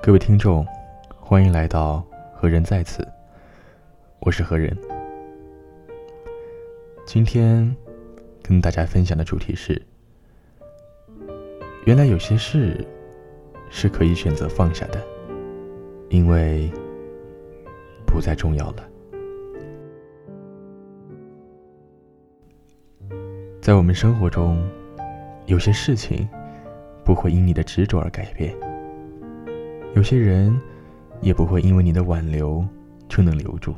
各位听众，欢迎来到何人在此，我是何人。今天跟大家分享的主题是：原来有些事是可以选择放下的，因为不再重要了。在我们生活中，有些事情不会因你的执着而改变。有些人也不会因为你的挽留就能留住。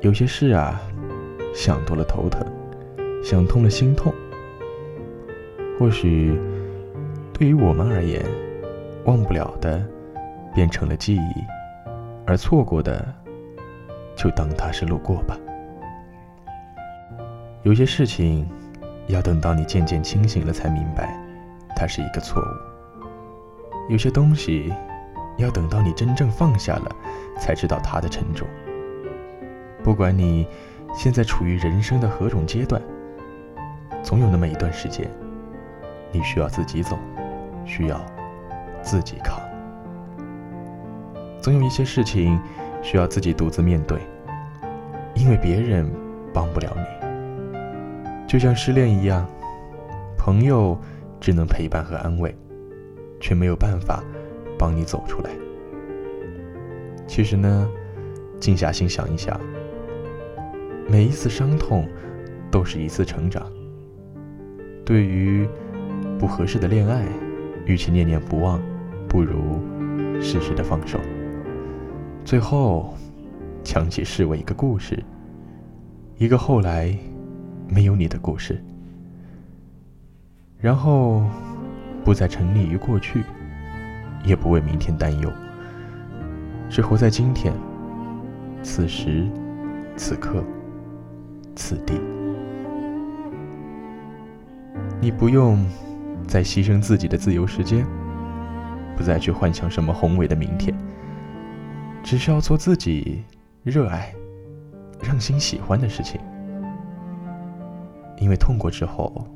有些事啊，想多了头疼，想通了心痛。或许对于我们而言，忘不了的变成了记忆，而错过的就当它是路过吧。有些事情要等到你渐渐清醒了才明白，它是一个错误。有些东西，要等到你真正放下了，才知道它的沉重。不管你现在处于人生的何种阶段，总有那么一段时间，你需要自己走，需要自己扛。总有一些事情需要自己独自面对，因为别人帮不了你。就像失恋一样，朋友只能陪伴和安慰。却没有办法帮你走出来。其实呢，静下心想一想，每一次伤痛都是一次成长。对于不合适的恋爱，与其念念不忘，不如适时的放手。最后，将其视为一个故事，一个后来没有你的故事。然后。不再沉溺于过去，也不为明天担忧，只活在今天，此时此刻此地。你不用再牺牲自己的自由时间，不再去幻想什么宏伟的明天，只需要做自己热爱、让心喜欢的事情。因为痛过之后，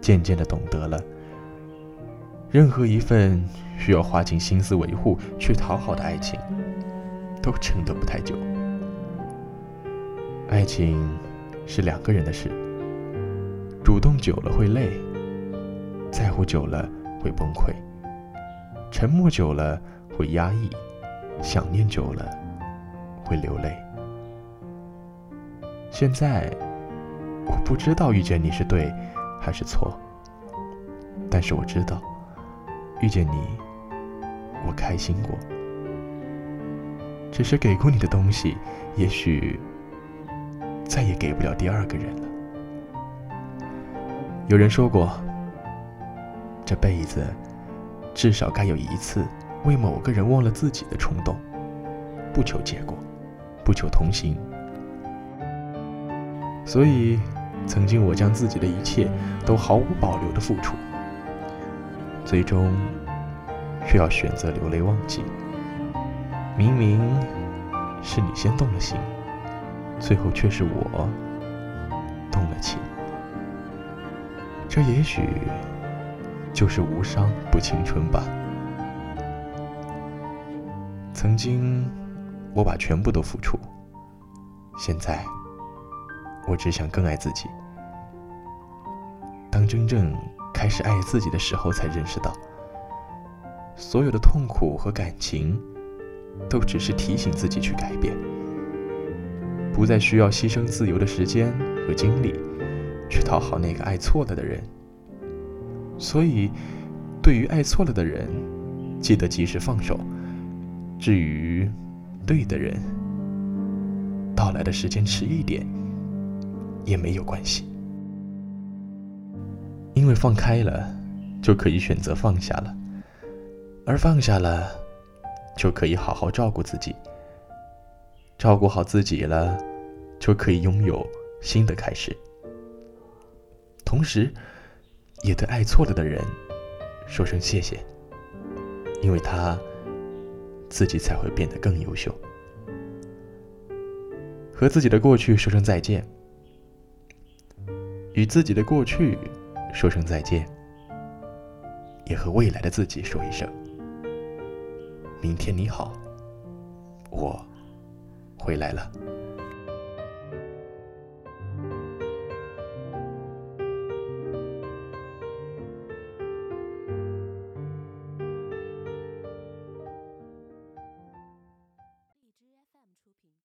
渐渐的懂得了。任何一份需要花尽心思维护、去讨好的爱情，都撑得不太久。爱情是两个人的事，主动久了会累，在乎久了会崩溃，沉默久了会压抑，想念久了会流泪。现在我不知道遇见你是对还是错，但是我知道。遇见你，我开心过。只是给过你的东西，也许再也给不了第二个人了。有人说过，这辈子至少该有一次为某个人忘了自己的冲动，不求结果，不求同行。所以，曾经我将自己的一切都毫无保留的付出。最终，却要选择流泪忘记。明明是你先动了心，最后却是我动了情。这也许就是无伤不青春吧。曾经，我把全部都付出，现在，我只想更爱自己。当真正……开始爱自己的时候，才认识到，所有的痛苦和感情，都只是提醒自己去改变，不再需要牺牲自由的时间和精力，去讨好那个爱错了的人。所以，对于爱错了的人，记得及时放手；至于对的人，到来的时间迟一点，也没有关系。因为放开了，就可以选择放下了；而放下了，就可以好好照顾自己。照顾好自己了，就可以拥有新的开始。同时，也对爱错了的人说声谢谢，因为他自己才会变得更优秀。和自己的过去说声再见，与自己的过去。说声再见。也和未来的自己说一声明天你好我回来了。